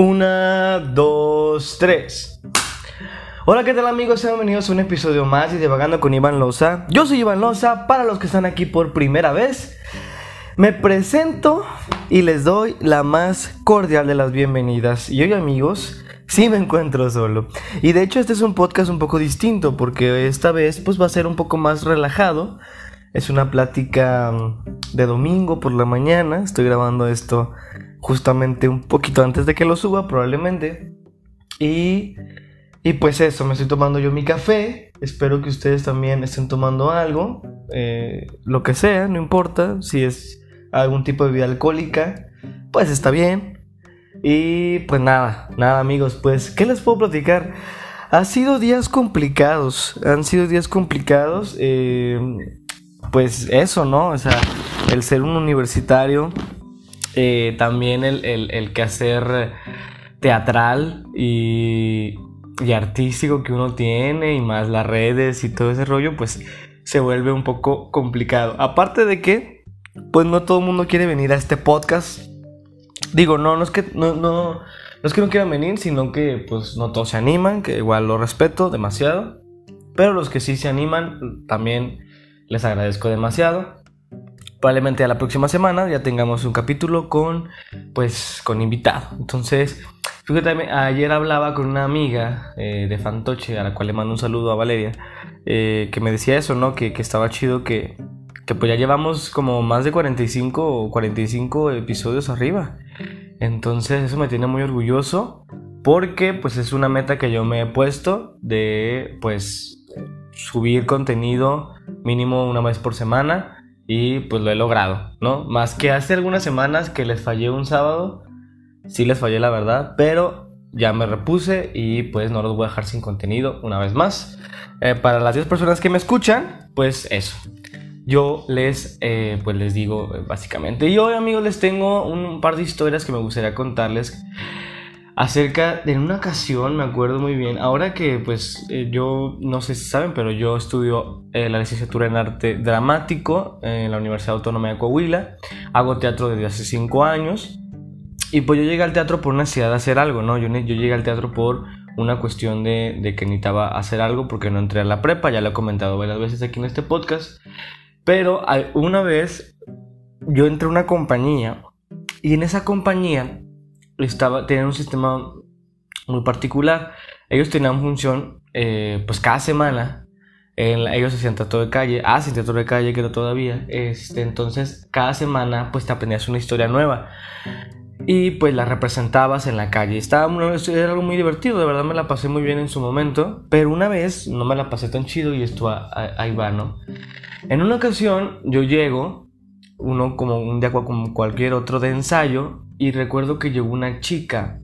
Una, dos, tres. Hola, ¿qué tal amigos? Sean bienvenidos a un episodio más de Divagando con Iván Loza. Yo soy Iván Loza, para los que están aquí por primera vez. Me presento y les doy la más cordial de las bienvenidas. Y hoy amigos, sí me encuentro solo. Y de hecho este es un podcast un poco distinto porque esta vez pues va a ser un poco más relajado. Es una plática mm, de domingo por la mañana. Estoy grabando esto justamente un poquito antes de que lo suba probablemente. Y, y pues eso, me estoy tomando yo mi café. Espero que ustedes también estén tomando algo. eh, lo que sea, no importa. Si es algún tipo de bebida alcohólica, pues está bien. Y pues nada, nada amigos, pues, ¿qué les puedo platicar? Ha sido días complicados, han sido días complicados. eh, pues eso, ¿no? O sea, el ser un universitario, eh, también el, el, el quehacer teatral y, y artístico que uno tiene, y más las redes y todo ese rollo, pues se vuelve un poco complicado. Aparte de que, pues no todo el mundo quiere venir a este podcast. Digo, no, no es que no, no, no es que no quieran venir, sino que pues no todos se animan, que igual lo respeto demasiado. Pero los que sí se animan, también les agradezco demasiado. Probablemente a la próxima semana ya tengamos un capítulo con, pues, con invitado. Entonces, fíjate, ayer hablaba con una amiga eh, de Fantoche, a la cual le mando un saludo a Valeria, eh, que me decía eso, ¿no? Que, que estaba chido que, que pues ya llevamos como más de 45 o 45 episodios arriba. Entonces, eso me tiene muy orgulloso porque, pues, es una meta que yo me he puesto de, pues, subir contenido mínimo una vez por semana y pues lo he logrado, ¿no? Más que hace algunas semanas que les fallé un sábado, sí les fallé la verdad, pero ya me repuse y pues no los voy a dejar sin contenido una vez más. Eh, para las 10 personas que me escuchan, pues eso. Yo les, eh, pues les digo eh, básicamente. Y hoy amigos les tengo un par de historias que me gustaría contarles acerca de una ocasión, me acuerdo muy bien, ahora que pues eh, yo, no sé si saben, pero yo estudio eh, la licenciatura en arte dramático en la Universidad Autónoma de Coahuila, hago teatro desde hace 5 años. Y pues yo llegué al teatro por necesidad de hacer algo, ¿no? Yo, yo llegué al teatro por una cuestión de, de que necesitaba hacer algo porque no entré a la prepa, ya lo he comentado varias veces aquí en este podcast, pero una vez yo entré a una compañía y en esa compañía estaba, tenían un sistema muy particular. Ellos tenían función, eh, pues cada semana, en la- ellos hacían teatro de calle, hacen teatro de calle, creo todavía. Este, entonces, cada semana, pues te aprendías una historia nueva. Y pues la representabas en la calle. Estaba era algo muy divertido, de verdad me la pasé muy bien en su momento. Pero una vez no me la pasé tan chido y esto ahí va, ¿no? En una ocasión yo llego, uno como un día como cualquier otro de ensayo, y recuerdo que llegó una chica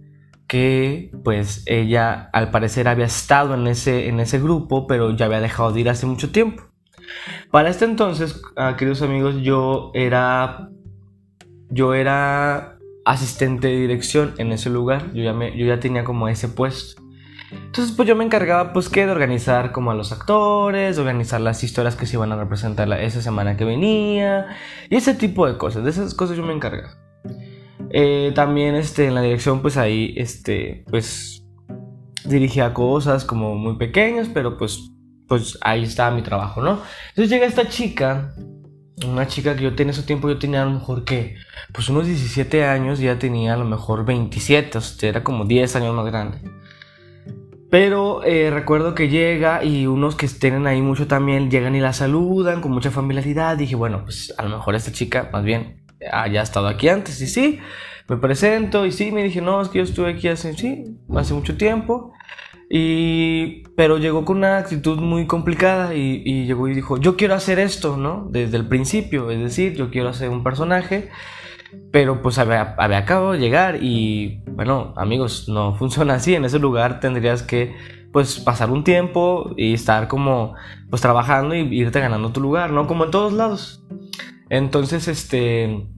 que pues ella al parecer había estado en ese, en ese grupo, pero ya había dejado de ir hace mucho tiempo. Para este entonces, ah, queridos amigos, yo era yo era asistente de dirección en ese lugar, yo ya, me, yo ya tenía como ese puesto. Entonces pues yo me encargaba pues que de organizar como a los actores, organizar las historias que se iban a representar esa semana que venía y ese tipo de cosas, de esas cosas yo me encargaba. Eh, también este, en la dirección pues ahí este pues dirigía cosas como muy pequeñas, pero pues pues ahí estaba mi trabajo, ¿no? Entonces llega esta chica, una chica que yo tenía ese tiempo, yo tenía a lo mejor que pues unos 17 años, ya tenía a lo mejor 27, o sea, era como 10 años más grande. Pero eh, recuerdo que llega y unos que estén ahí mucho también llegan y la saludan con mucha familiaridad. Dije, bueno, pues a lo mejor esta chica más bien haya estado aquí antes. Y sí, me presento y sí, me dije, no, es que yo estuve aquí hace, sí, hace mucho tiempo. Y, pero llegó con una actitud muy complicada y, y llegó y dijo, yo quiero hacer esto, ¿no? Desde el principio, es decir, yo quiero hacer un personaje pero pues había, acabado de llegar y bueno, amigos, no funciona así. En ese lugar tendrías que pues pasar un tiempo y estar como pues trabajando y irte ganando tu lugar, ¿no? Como en todos lados. Entonces, este,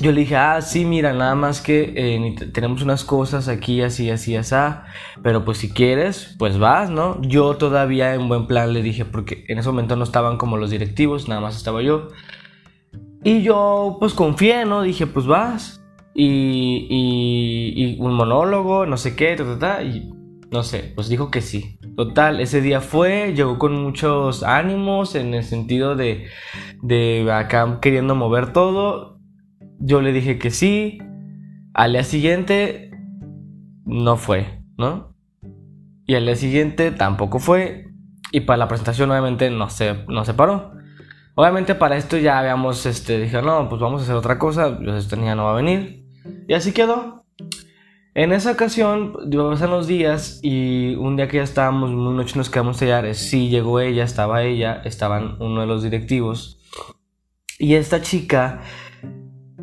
yo le dije, ah, sí, mira, nada más que eh, tenemos unas cosas aquí, así, así, así, pero pues si quieres, pues vas, ¿no? Yo todavía en buen plan le dije, porque en ese momento no estaban como los directivos, nada más estaba yo. Y yo pues confié, ¿no? Dije, pues vas. y, y, un monólogo, no sé qué, y no sé, pues dijo que sí. Total, ese día fue, llegó con muchos ánimos en el sentido de, de acá queriendo mover todo. Yo le dije que sí. Al día siguiente no fue, ¿no? Y al día siguiente tampoco fue. Y para la presentación obviamente no se, no se paró. Obviamente para esto ya habíamos, este, dije, no, pues vamos a hacer otra cosa. Yo este niña no va a venir. Y así quedó. En esa ocasión, pasan los días y un día que ya estábamos, una noche nos quedamos a sí llegó ella, estaba ella, estaban uno de los directivos. Y esta chica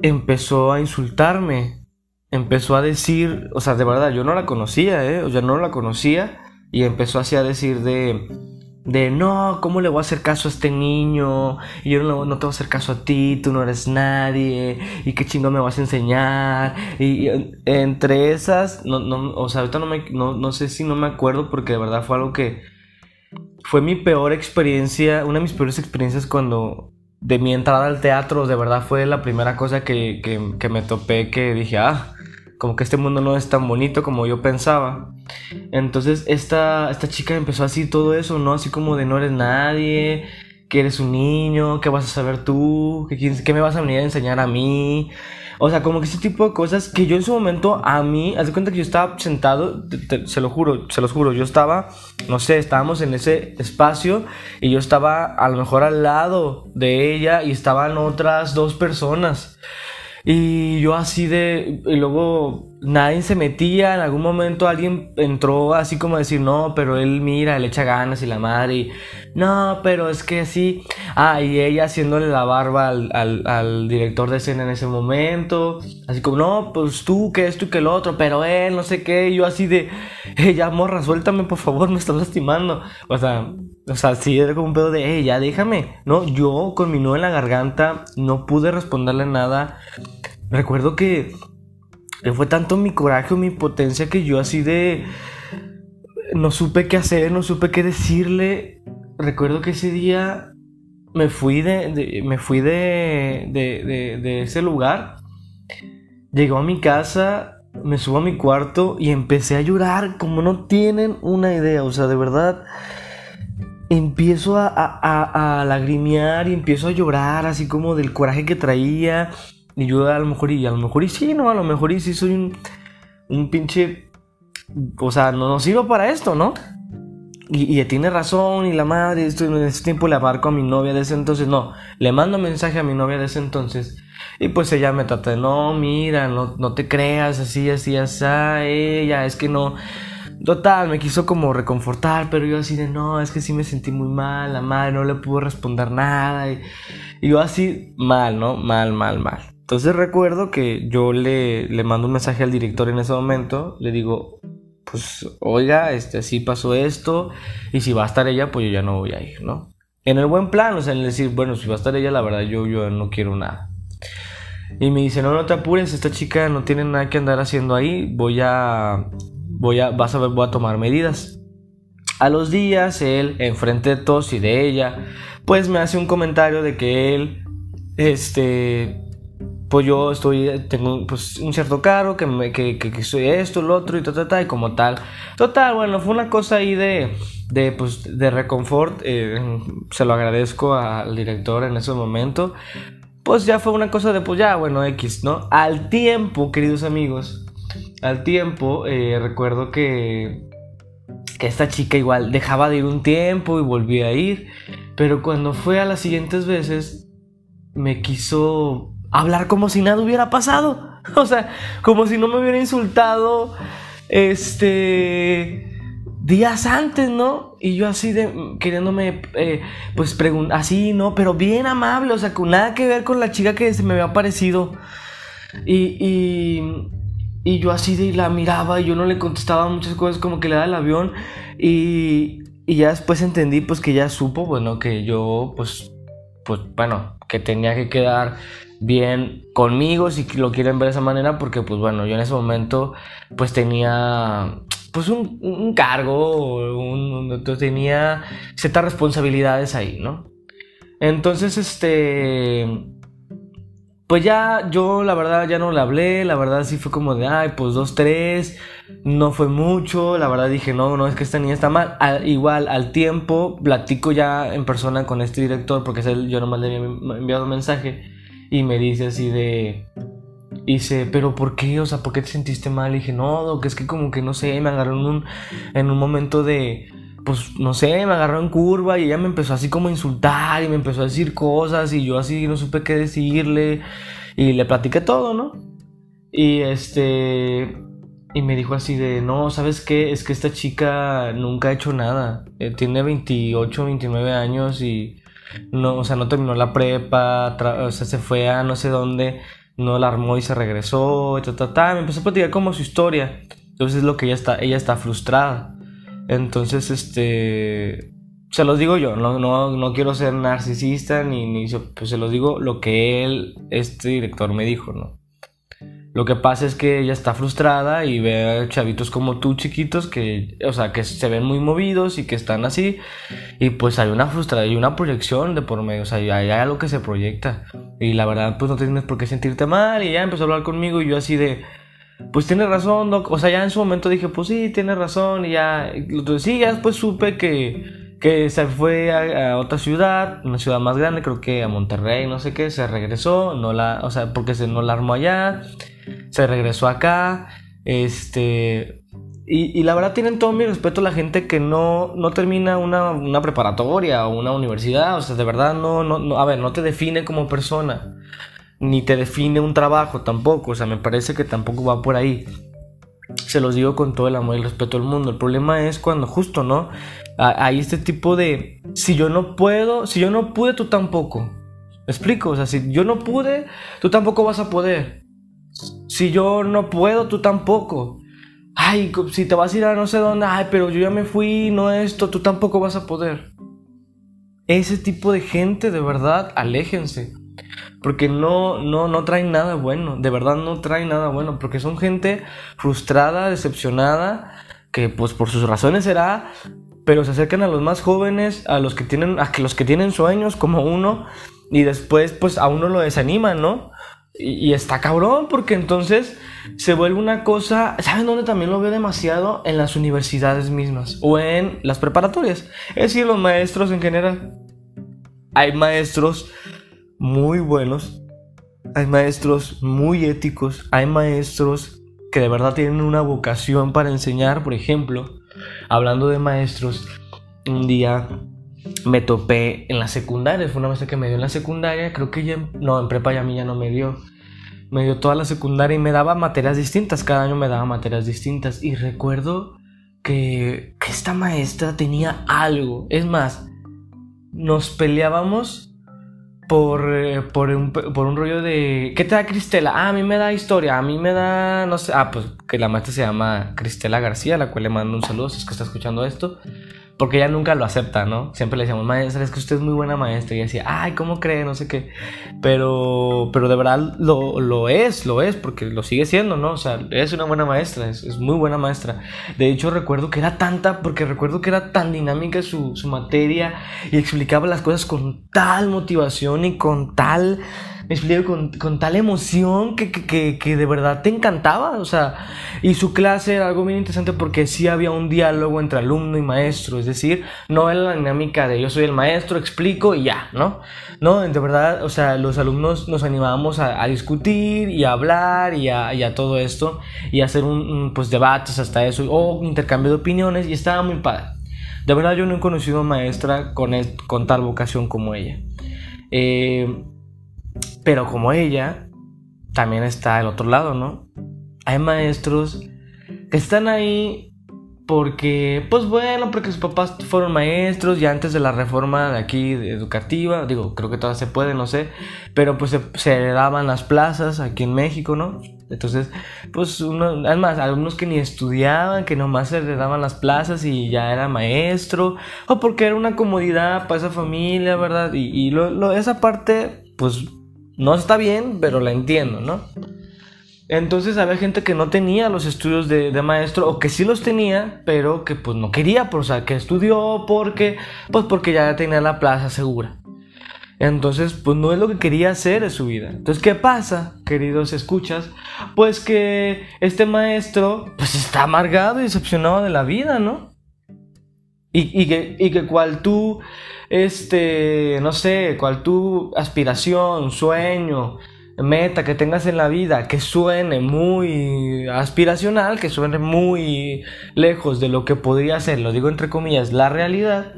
empezó a insultarme, empezó a decir, o sea, de verdad, yo no la conocía, ¿eh? O sea, no la conocía y empezó así a decir de de no, ¿cómo le voy a hacer caso a este niño? Y yo no, no te voy a hacer caso a ti, tú no eres nadie, y qué chingo me vas a enseñar. Y, entre esas, no, no, o sea, ahorita no, me, no, no sé si no me acuerdo porque de verdad fue algo que fue mi peor experiencia, una de mis peores experiencias cuando de mi entrada al teatro, de verdad fue la primera cosa que, que, que me topé que dije, ah, como que este mundo no es tan bonito como yo pensaba. Entonces esta, esta chica empezó así todo eso, ¿no? Así como de no eres nadie, que eres un niño, ¿qué vas a saber tú? ¿Qué, qué me vas a venir a enseñar a mí? O sea, como que ese tipo de cosas que yo en su momento a mí, haz de cuenta que yo estaba sentado, se lo juro, se los juro, yo estaba, no sé, estábamos en ese espacio y yo estaba a lo mejor al lado de ella y estaban otras dos personas. Y yo así de... Y luego nadie se metía, en algún momento alguien entró así como a decir, no, pero él mira, le echa ganas y la madre, no, pero es que sí, ah, y ella haciéndole la barba al, al, director de escena en ese momento, así como, no, pues tú, que esto y que el otro, pero él, no sé qué, y yo así de, ella, morra, suéltame, por favor, me estás lastimando, o sea, o sea, sí, era como un pedo de, ella, déjame, no, yo con mi nudo en la garganta no pude responderle nada, recuerdo que fue tanto mi coraje o mi potencia que yo así de... No supe qué hacer, no supe qué decirle. Recuerdo que ese día me fui de, me fui de, de, de, ese lugar. Llegó a mi casa, me subo a mi cuarto y empecé a llorar como no tienen una idea. O sea, de verdad, empiezo a, a, a, lagrimear y empiezo a llorar así como del coraje que traía. Y yo a lo mejor, y a lo mejor, y sí, no, a lo mejor, y sí soy un, un pinche. O sea, no, no sirvo para esto, ¿no? Y, y, tiene razón, y la madre, esto, en ese tiempo le abarco a mi novia de ese entonces, no, le mando mensaje a mi novia de ese entonces, y pues ella me trata de, no, mira, no, no te creas, así, así, así, ella, es que no, total, me quiso como reconfortar, pero yo así de, no, es que sí me sentí muy mal, la madre no le pudo responder nada, y, y yo así, mal, ¿no? Mal, mal, mal. Entonces recuerdo que yo le, le mando un mensaje al director en ese momento, le digo, pues oiga, este, así pasó esto, y si va a estar ella, pues yo ya no voy a ir, ¿no? En el buen plan, o sea, en decir, bueno, si va a estar ella, la verdad yo, yo no quiero nada. Y me dice, no, no te apures, esta chica no tiene nada que andar haciendo ahí, voy a, voy a, vas a ver, voy a tomar medidas. A los días, él, enfrente de todos y de ella, pues me hace un comentario de que él, este, pues yo estoy, tengo pues, un cierto cargo, que, que, que, soy esto, lo otro y tal, y como tal. Total, bueno, fue una cosa ahí de, de, pues, de reconfort, eh, se lo agradezco al director en ese momento. Pues ya fue una cosa de, pues ya, bueno, X, ¿no? Al tiempo, queridos amigos, al tiempo, eh, recuerdo que, que esta chica igual dejaba de ir un tiempo y volvía a ir, pero cuando fue a las siguientes veces, me quiso hablar como si nada hubiera pasado. O sea, como si no me hubiera insultado este días antes, ¿no? Y yo así de queriéndome, eh, pues preguntar, así, ¿no? Pero bien amable, o sea, con nada que ver con la chica que se me había parecido. Y, y, y yo así de la miraba y yo no le contestaba muchas cosas, como que le daba el avión. Y, y ya después entendí, pues que ya supo, bueno, que yo, pues, pues, bueno, que tenía que quedar bien conmigo si lo quieren ver de esa manera porque pues bueno yo en ese momento pues tenía pues un, cargo un, tenía ciertas responsabilidades ahí no entonces este pues ya yo la verdad ya no le hablé, la verdad sí fue como de, ay, pues dos, tres, no fue mucho, la verdad dije, no, no, es que esta niña está mal. igual, al tiempo, platico ya en persona con este director, porque es él, yo nomás le había enviado un mensaje, y me dice así de, dice, pero ¿por qué? O sea, ¿por qué te sentiste mal? Y dije, no, que es que como que no sé, me agarró en un, en un momento de pues no sé, me agarró en curva y ella me empezó así como a insultar y me empezó a decir cosas y yo así no supe qué decirle y le platiqué todo, ¿no? Y este y me dijo así de, "No, ¿sabes qué? Es que esta chica nunca ha hecho nada. Eh, tiene 28, 29 años y no, o sea, no terminó la prepa, o sea, se fue a no sé dónde, no la armó y se regresó, y ta, ta, Me empezó a platicar como su historia. Entonces es lo que ella está, ella está frustrada. Entonces, este, se los digo yo, no, no, quiero ser narcisista ni, ni pues se los digo lo que él, este director me dijo, ¿no? Lo que pasa es que ella está frustrada y ve a chavitos como tú chiquitos que, o sea, que se ven muy movidos y que están así y pues hay una frustración y una proyección de por medio, o sea, hay algo que se proyecta y la verdad pues no tienes por qué sentirte mal y ya empezó a hablar conmigo y yo así de, pues tiene razón, Doc. O sea, ya en su momento dije, pues sí, tiene razón. Y ya, sí, ya después supe que, se fue a, otra ciudad, una ciudad más grande, creo que a Monterrey, no sé qué, se regresó, no la, o sea, porque se no la armó allá, se regresó acá, este, y, y, la verdad tienen todo mi respeto a la gente que no, no termina una, una preparatoria o una universidad, o sea, de verdad no, no, no, a ver, no te define como persona ni te define un trabajo tampoco, o sea, me parece que tampoco va por ahí. Se los digo con todo el amor y el respeto del mundo. El problema es cuando justo, ¿no? Hay este tipo de, si yo no puedo, si yo no pude, tú tampoco. ¿Me explico? O sea, si yo no pude, tú tampoco vas a poder. Si yo no puedo, tú tampoco. Ay, si te vas a ir a no sé dónde, ay, pero yo ya me fui, no esto, tú tampoco vas a poder. Ese tipo de gente, de verdad, aléjense. Porque no, no, no traen nada bueno, de verdad no traen nada bueno, porque son gente frustrada, decepcionada, que pues por sus razones será, pero se acercan a los más jóvenes, a los que tienen, a los que tienen sueños como uno, y después pues a uno lo desaniman, ¿no? Y, y, está cabrón, porque entonces se vuelve una cosa, ¿saben dónde también lo veo demasiado? En las universidades mismas o en las preparatorias. Es decir, los maestros en general. Hay maestros muy buenos, hay maestros muy éticos, hay maestros que de verdad tienen una vocación para enseñar, por ejemplo, hablando de maestros, un día me topé en la secundaria, fue una maestra que me dio en la secundaria, creo que ya, no, en prepa ya a mí ya no me dio, me dio toda la secundaria y me daba materias distintas, cada año me daba materias distintas. Y recuerdo que, que esta maestra tenía algo, es más, nos peleábamos por, eh, por, un, por un rollo de... ¿Qué te da Cristela? Ah, a mí me da historia, a mí me da... No sé, ah, pues que la maestra se llama Cristela García, a la cual le mando un saludo si es que está escuchando esto porque ella nunca lo acepta, ¿no? Siempre le decíamos, maestra, es que usted es muy buena maestra. Y decía, ay, ¿cómo cree? No sé qué. Pero, pero de verdad lo, lo es, lo es, porque lo sigue siendo, ¿no? O sea, es una buena maestra, es, es, muy buena maestra. De hecho, recuerdo que era tanta, porque recuerdo que era tan dinámica su, su materia y explicaba las cosas con tal motivación y con tal me explico, con, con tal emoción que, que, que, de verdad te encantaba, o sea, y su clase era algo bien interesante porque sí había un diálogo entre alumno y maestro, es decir, no era la dinámica de yo soy el maestro, explico y ya, ¿no? No, de verdad, o sea, los alumnos nos animábamos a, a discutir y a hablar y a, y a, todo esto y a hacer un, pues debates hasta eso, o intercambio de opiniones y estaba muy padre. De verdad yo no he conocido a maestra con, con tal vocación como ella. Eh, pero como ella, también está el otro lado, ¿no? Hay maestros que están ahí porque, pues bueno, porque sus papás fueron maestros ya antes de la reforma de aquí educativa, digo, creo que todavía se puede, no sé, pero pues se, se daban las plazas aquí en México, ¿no? Entonces, pues uno, además, algunos que ni estudiaban, que nomás se le daban las plazas y ya era maestro, o porque era una comodidad para esa familia, ¿verdad? Y, y lo, esa parte, pues no está bien, pero la entiendo, ¿no? Entonces había gente que no tenía los estudios de, maestro o que sí los tenía, pero que pues no quería, o sea, que estudió porque, pues porque ya tenía la plaza segura. Entonces, pues no es lo que quería hacer en su vida. Entonces, ¿qué pasa, queridos escuchas? Pues que este maestro, pues está amargado y decepcionado de la vida, ¿no? Y, y, que, y que cual tú, este, no sé, cual tu aspiración, sueño, meta que tengas en la vida que suene muy aspiracional, que suene muy lejos de lo que podría ser, lo digo entre comillas, la realidad,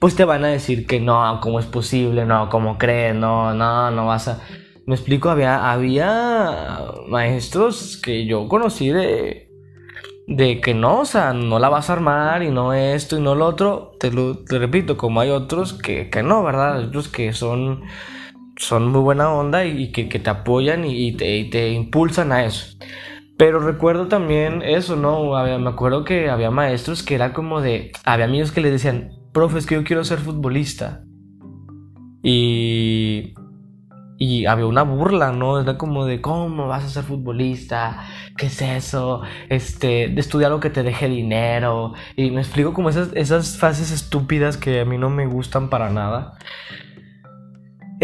pues te van a decir que no, ¿cómo es posible? No, ¿cómo crees? No, no, no vas a... Me explico, había, había maestros que yo conocí de, de que no, o sea, no la vas a armar y no esto y no lo otro. Te lo te repito, como hay otros que, que no, ¿verdad? Otros que son son muy buena onda y, que, te apoyan y, te, te, impulsan a eso. Pero recuerdo también eso, ¿no? me acuerdo que había maestros que era como de... Había amigos que le decían, profe, es que yo quiero ser futbolista. Y... Y había una burla, ¿no? Era como de, ¿cómo vas a ser futbolista? ¿Qué es eso? Este, de estudiar lo que te deje dinero. Y me explico como esas, esas frases estúpidas que a mí no me gustan para nada.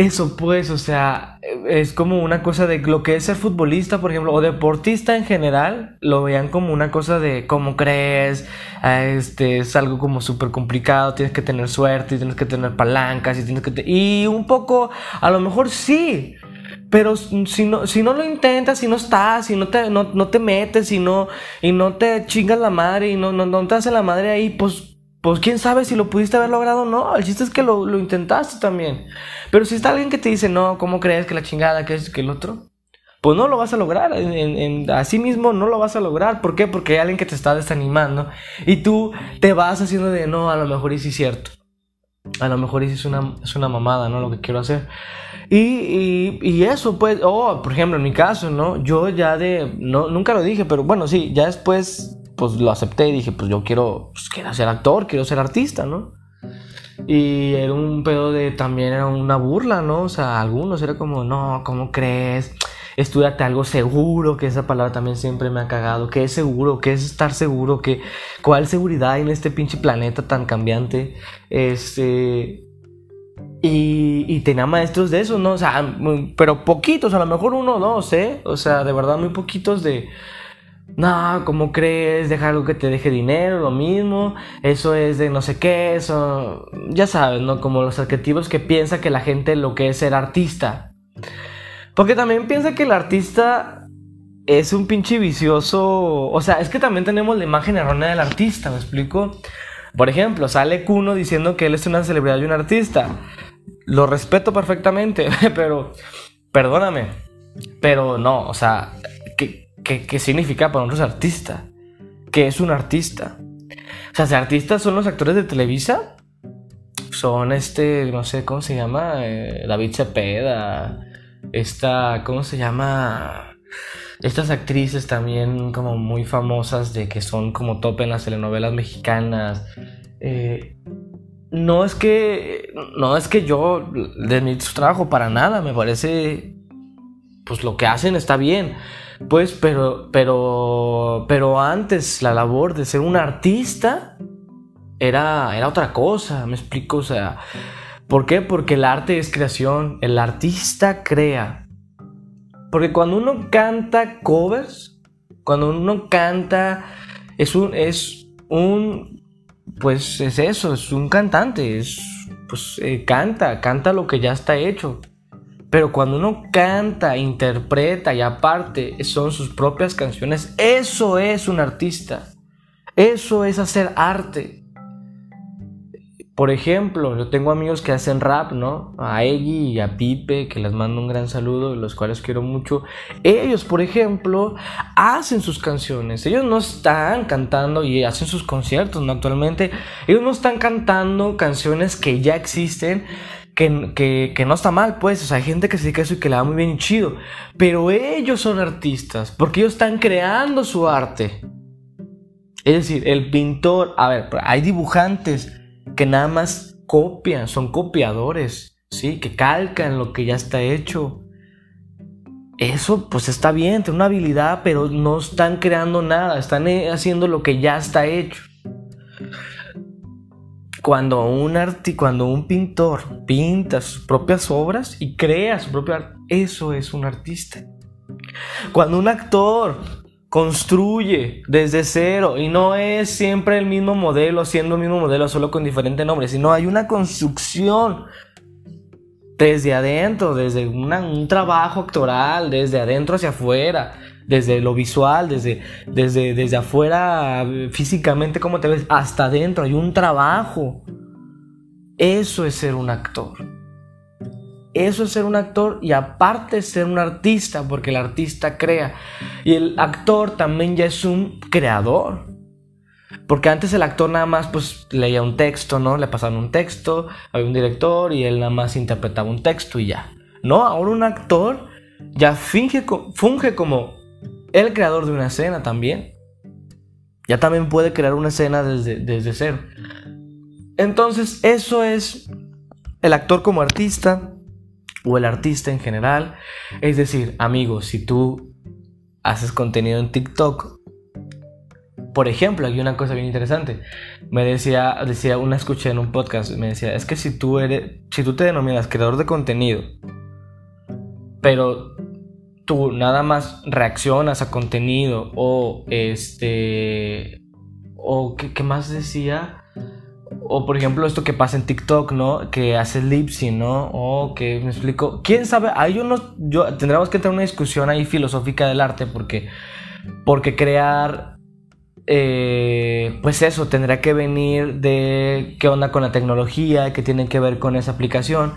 Eso pues, o sea, es como una cosa de lo que es ser futbolista, por ejemplo, o deportista en general, lo vean como una cosa de cómo crees, ah, este, es algo como súper complicado, tienes que tener suerte, tienes que tener palancas, y tienes que... y un poco, a lo mejor sí, pero si no, si no lo intentas, si no estás, si no te, no, te metes, y no, y no te chingas la madre, y no, no, no te hace la madre ahí, pues pues quién sabe si lo pudiste haber logrado o no. El chiste es que lo, intentaste también. Pero si está alguien que te dice, no, ¿cómo crees que la chingada, que es que el otro? Pues no lo vas a lograr. En, en, así mismo no lo vas a lograr. ¿Por qué? Porque hay alguien que te está desanimando. Y tú te vas haciendo de, no, a lo mejor sí es cierto. A lo mejor sí es una, es una mamada, ¿no? Lo que quiero hacer. Y, y, y, eso, pues, oh, por ejemplo, en mi caso, ¿no? Yo ya de, no, nunca lo dije, pero bueno, sí, ya después pues lo acepté y dije, pues yo quiero, pues, quiero ser actor, quiero ser artista, ¿no? Y era un pedo de, también era una burla, ¿no? O sea, algunos era como, no, ¿cómo crees? Estudiate algo seguro, que esa palabra también siempre me ha cagado. ¿Qué es seguro? ¿Qué es estar seguro? ¿Qué, ¿Cuál seguridad hay en este pinche planeta tan cambiante? Este... Y, y, tenía maestros de eso, ¿no? O sea, pero poquitos, a lo mejor uno o dos, ¿eh? O sea, de verdad muy poquitos de no, ¿cómo crees? Deja algo que te deje dinero, lo mismo. Eso es de no sé qué, eso. Ya sabes, ¿no? Como los adjetivos que piensa que la gente lo que es ser artista. Porque también piensa que el artista es un pinche vicioso. O sea, es que también tenemos la imagen errónea del artista, ¿me explico? Por ejemplo, sale Kuno diciendo que él es una celebridad y un artista. Lo respeto perfectamente, pero. Perdóname. Pero no, o sea, ¿Qué, significa para nosotros artista? ¿Qué es un artista? O sea, si artistas son los actores de Televisa, son este, no sé cómo se llama, eh, David Cepeda, esta, ¿cómo se llama? Estas actrices también como muy famosas de que son como top en las telenovelas mexicanas. Eh, no es que, no es que yo de su trabajo para nada, me parece, pues lo que hacen está bien. Pues, pero, pero, pero antes la labor de ser un artista era, era otra cosa, me explico, o sea, ¿por qué? Porque el arte es creación, el artista crea. Porque cuando uno canta covers, cuando uno canta, es un, es un, pues es eso, es un cantante, es, pues eh, canta, canta lo que ya está hecho. Pero cuando uno canta, interpreta y aparte son sus propias canciones, eso es un artista. Eso es hacer arte. Por ejemplo, yo tengo amigos que hacen rap, ¿no? A Eggy y a Pipe, que les mando un gran saludo, los cuales quiero mucho. Ellos, por ejemplo, hacen sus canciones. Ellos no están cantando y hacen sus conciertos, ¿no? Actualmente, ellos no están cantando canciones que ya existen, que, no está mal, pues. O sea, hay gente que se dedica a eso y que le va muy bien y chido. Pero ellos son artistas, porque ellos están creando su arte. Es decir, el pintor, a ver, hay dibujantes que nada más copian, son copiadores, ¿sí? Que calcan lo que ya está hecho. Eso pues está bien, tiene una habilidad, pero no están creando nada, están eh, haciendo lo que ya está hecho. Cuando un, arti cuando un pintor pinta sus propias obras y crea su propio arte, eso es un artista. Cuando un actor construye desde cero y no es siempre el mismo modelo, siendo el mismo modelo, solo con diferente nombre, sino hay una construcción desde adentro, desde un trabajo actoral, desde adentro hacia afuera, desde lo visual, desde, desde, desde afuera físicamente, cómo te ves, hasta adentro, hay un trabajo. Eso es ser un actor. Eso es ser un actor y aparte ser un artista, porque el artista crea. Y el actor también ya es un creador. Porque antes el actor nada más pues leía un texto, ¿no? Le pasaban un texto, había un director y él nada más interpretaba un texto y ya. No, ahora un actor ya finge, funge como el creador de una escena también. Ya también puede crear una escena desde, desde cero. Entonces, eso es el actor como artista o el artista en general. Es decir, amigos, si tú haces contenido en TikTok, por ejemplo, hay una cosa bien interesante. Me decía, decía una escuché en un podcast, me decía, es que si tú eres, si tú te denominas creador de contenido, pero tú nada más reaccionas a contenido o este, o qué, más decía, o por ejemplo esto que pasa en TikTok, ¿no? Que hace lipsy, ¿no? O que me explico. ¿Quién sabe? Hay unos, yo tendremos que tener una discusión ahí filosófica del arte porque, porque crear eh, pues eso, tendrá que venir de qué onda con la tecnología, qué tiene que ver con esa aplicación.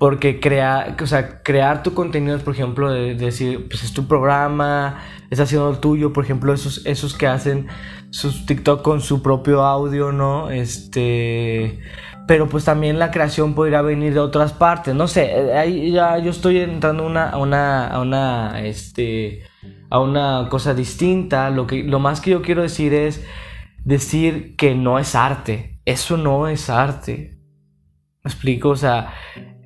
Porque crear, o sea, crear tu contenido, por ejemplo, de, decir, pues es tu programa, está haciendo el tuyo, por ejemplo, esos, esos que hacen sus TikTok con su propio audio, ¿no? Este. Pero pues también la creación podría venir de otras partes. No sé, eh, ahí ya yo estoy entrando a una, a una, este a una cosa distinta. Lo, que, lo más que yo quiero decir es decir que no es arte. Eso no es arte. ¿Me explico? O sea,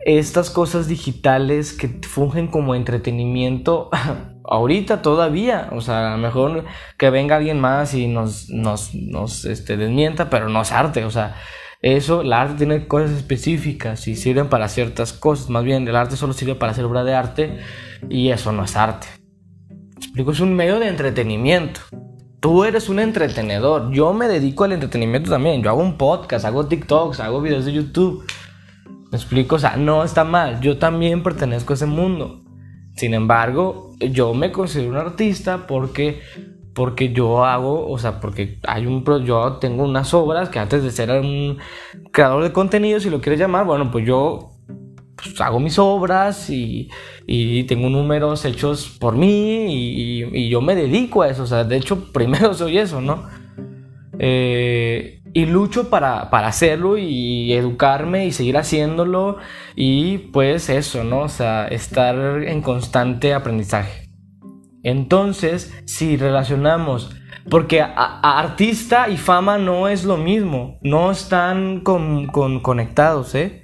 estas cosas digitales que fungen como entretenimiento, ahorita todavía, o sea, a lo mejor que venga alguien más y nos, nos, nos este, desmienta, pero no es arte, o sea, eso, el arte tiene cosas específicas y sirven para ciertas cosas, más bien el arte solo sirve para hacer obra de arte y eso no es arte explico, es un medio de entretenimiento. Tú eres un entretenedor. Yo me dedico al entretenimiento también. Yo hago un podcast, hago TikToks, hago videos de YouTube. Me explico, o sea, no está mal. Yo también pertenezco a ese mundo. Sin embargo, yo me considero un artista porque porque yo hago, o sea, porque hay un yo tengo unas obras que antes de ser un creador de contenido, si lo quieres llamar, bueno, pues yo pues, hago mis obras y, tengo números hechos por mí y, yo me dedico a eso. O sea, de hecho, primero soy eso, ¿no? Eh, y lucho para, hacerlo y educarme y seguir haciéndolo y pues eso, ¿no? O sea, estar en constante aprendizaje. Entonces, si relacionamos, porque artista y fama no es lo mismo, no están conectados, ¿eh?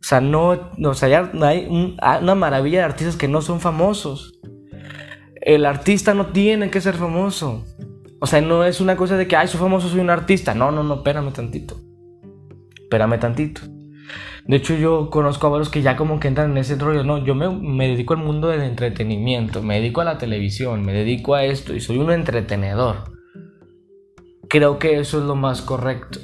O sea, no, o sea, hay ah, una maravilla de artistas que no son famosos. El artista no tiene que ser famoso. O sea, no es una cosa de que, ay, soy famoso, soy un artista. No, no, no, espérame tantito. Espérame tantito. De hecho, yo conozco a varios que ya como que entran en ese rollo. No, yo me, me dedico al mundo del entretenimiento, me dedico a la televisión, me dedico a esto y soy un entretenedor. Creo que eso es lo más correcto.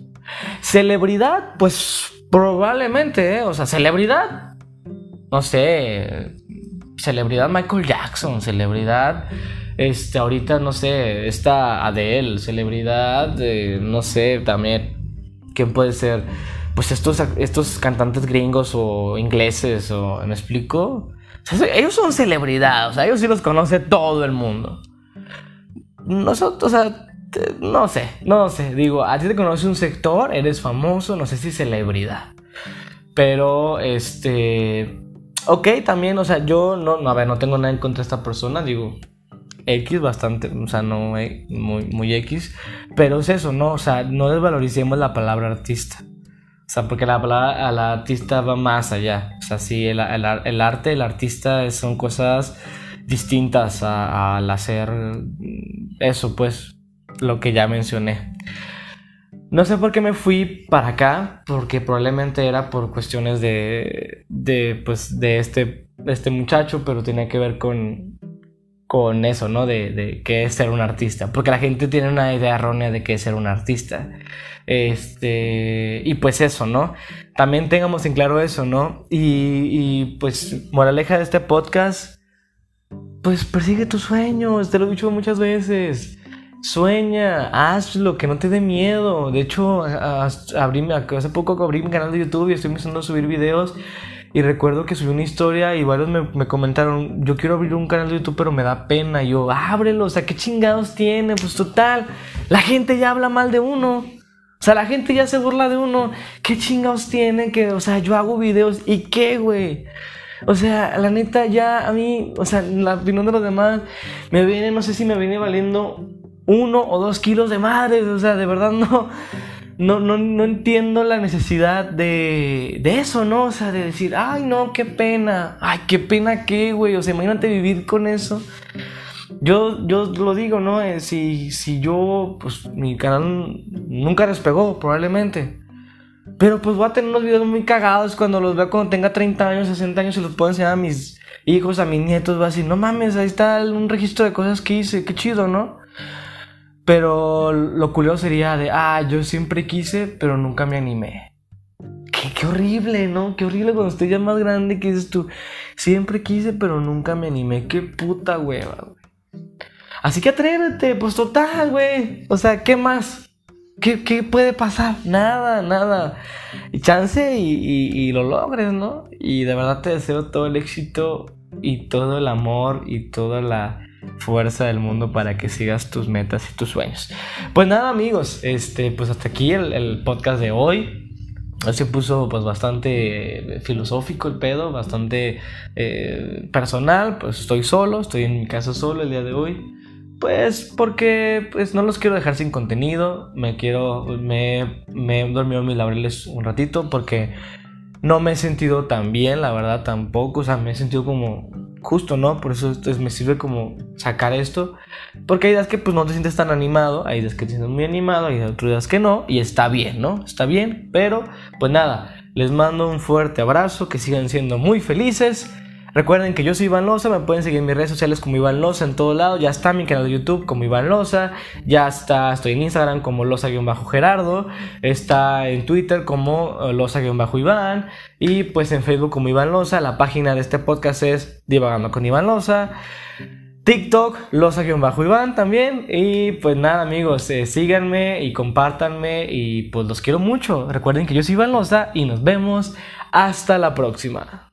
Celebridad, pues Probablemente, ¿eh? o sea, celebridad. No sé. Celebridad Michael Jackson, celebridad. Este, ahorita, no sé, está Adele, celebridad, no sé, también. ¿Quién puede ser? Pues estos, estos cantantes gringos o ingleses, o ¿me explico? ellos son celebridad, o sea, ellos sí los conoce todo el mundo. Nosotros, no sé, no sé. Digo, a ti te conoce un sector, eres famoso, no sé si celebridad. Pero, este. Ok, también, o sea, yo no, no, a ver, no tengo nada en contra de esta persona, digo, X bastante, o sea, no eh, muy, muy X, pero es eso, ¿no? O sea, no desvaloricemos la palabra artista. O sea, porque la palabra al artista va más allá. O sea, sí, el, el, arte, el artista son cosas distintas al hacer eso, pues, lo que ya mencioné. No sé por qué me fui para acá, porque probablemente era por cuestiones de, de pues, de este, este muchacho, pero tenía que ver con, con eso, ¿no? De, de qué es ser un artista. Porque la gente tiene una idea errónea de qué es ser un artista. Este, y pues eso, ¿no? También tengamos en claro eso, ¿no? Y, y pues, moraleja de este podcast, pues persigue tus sueños, te lo he dicho muchas veces. Sueña, hazlo, que no te dé miedo. De hecho, abrí, hace poco abrí mi canal de YouTube y estoy empezando a subir videos. Y recuerdo que subí una historia y varios me, me, comentaron, yo quiero abrir un canal de YouTube, pero me da pena. Y yo, ábrelo, o sea, ¿qué chingados tiene? Pues total, la gente ya habla mal de uno. O sea, la gente ya se burla de uno. ¿Qué chingados tiene? Que, o sea, yo hago videos y qué, güey. O sea, la neta, ya a mí, o sea, la opinión de los demás me viene, no sé si me viene valiendo uno o dos kilos de madres. O sea, de verdad no. No, no, no entiendo la necesidad de, de eso, ¿no? O sea, de decir, ay, no, qué pena. Ay, qué pena qué, güey. O sea, imagínate vivir con eso. Yo, yo lo digo, ¿no? Eh, si, si yo, pues mi canal nunca despegó, probablemente. Pero pues voy a tener unos videos muy cagados cuando los vea cuando tenga 30 años, 60 años y los puedo enseñar a mis hijos, a mis nietos. Va a decir, no mames, ahí está un registro de cosas que hice, qué chido, ¿no? Pero lo curioso sería de, ah, yo siempre quise, pero nunca me animé. Qué, qué horrible, ¿no? Qué horrible cuando estoy ya más grande que dices tú, siempre quise, pero nunca me animé. Qué puta hueva, güey. Así que atrévete, pues total, güey. O sea, ¿qué más? ¿Qué, ¿Qué, puede pasar? Nada, nada. Y chance y, y, lo logres, ¿no? Y de verdad te deseo todo el éxito y todo el amor y toda la fuerza del mundo para que sigas tus metas y tus sueños. Pues nada, amigos, este, pues hasta aquí el, podcast de hoy. Se puso pues bastante filosófico el pedo, bastante eh, personal, pues estoy solo, estoy en mi casa solo el día de hoy. Pues porque pues no los quiero dejar sin contenido, me quiero, me, me he dormido mis laureles un ratito porque no me he sentido tan bien, la verdad tampoco, o sea, me he sentido como justo, ¿no? Por eso entonces me sirve como sacar esto, porque hay días que pues no te sientes tan animado, hay días que te sientes muy animado, hay otros días que no, y está bien, ¿no? Está bien, pero pues nada, les mando un fuerte abrazo, que sigan siendo muy felices Recuerden que yo soy Iván Loza, me pueden seguir en mis redes sociales como Iván Loza en todo lado. Ya está mi canal de YouTube como Iván Loza, ya está, estoy en Instagram como Loza-Gerardo, está en Twitter como eh, Loza-Iván y pues en Facebook como Iván Loza. La página de este podcast es Divagando con Iván Loza. TikTok, Loza-Iván también. Y pues nada, amigos, eh, síganme y compártanme. Y pues los quiero mucho. Recuerden que yo soy Iván Loza y nos vemos hasta la próxima.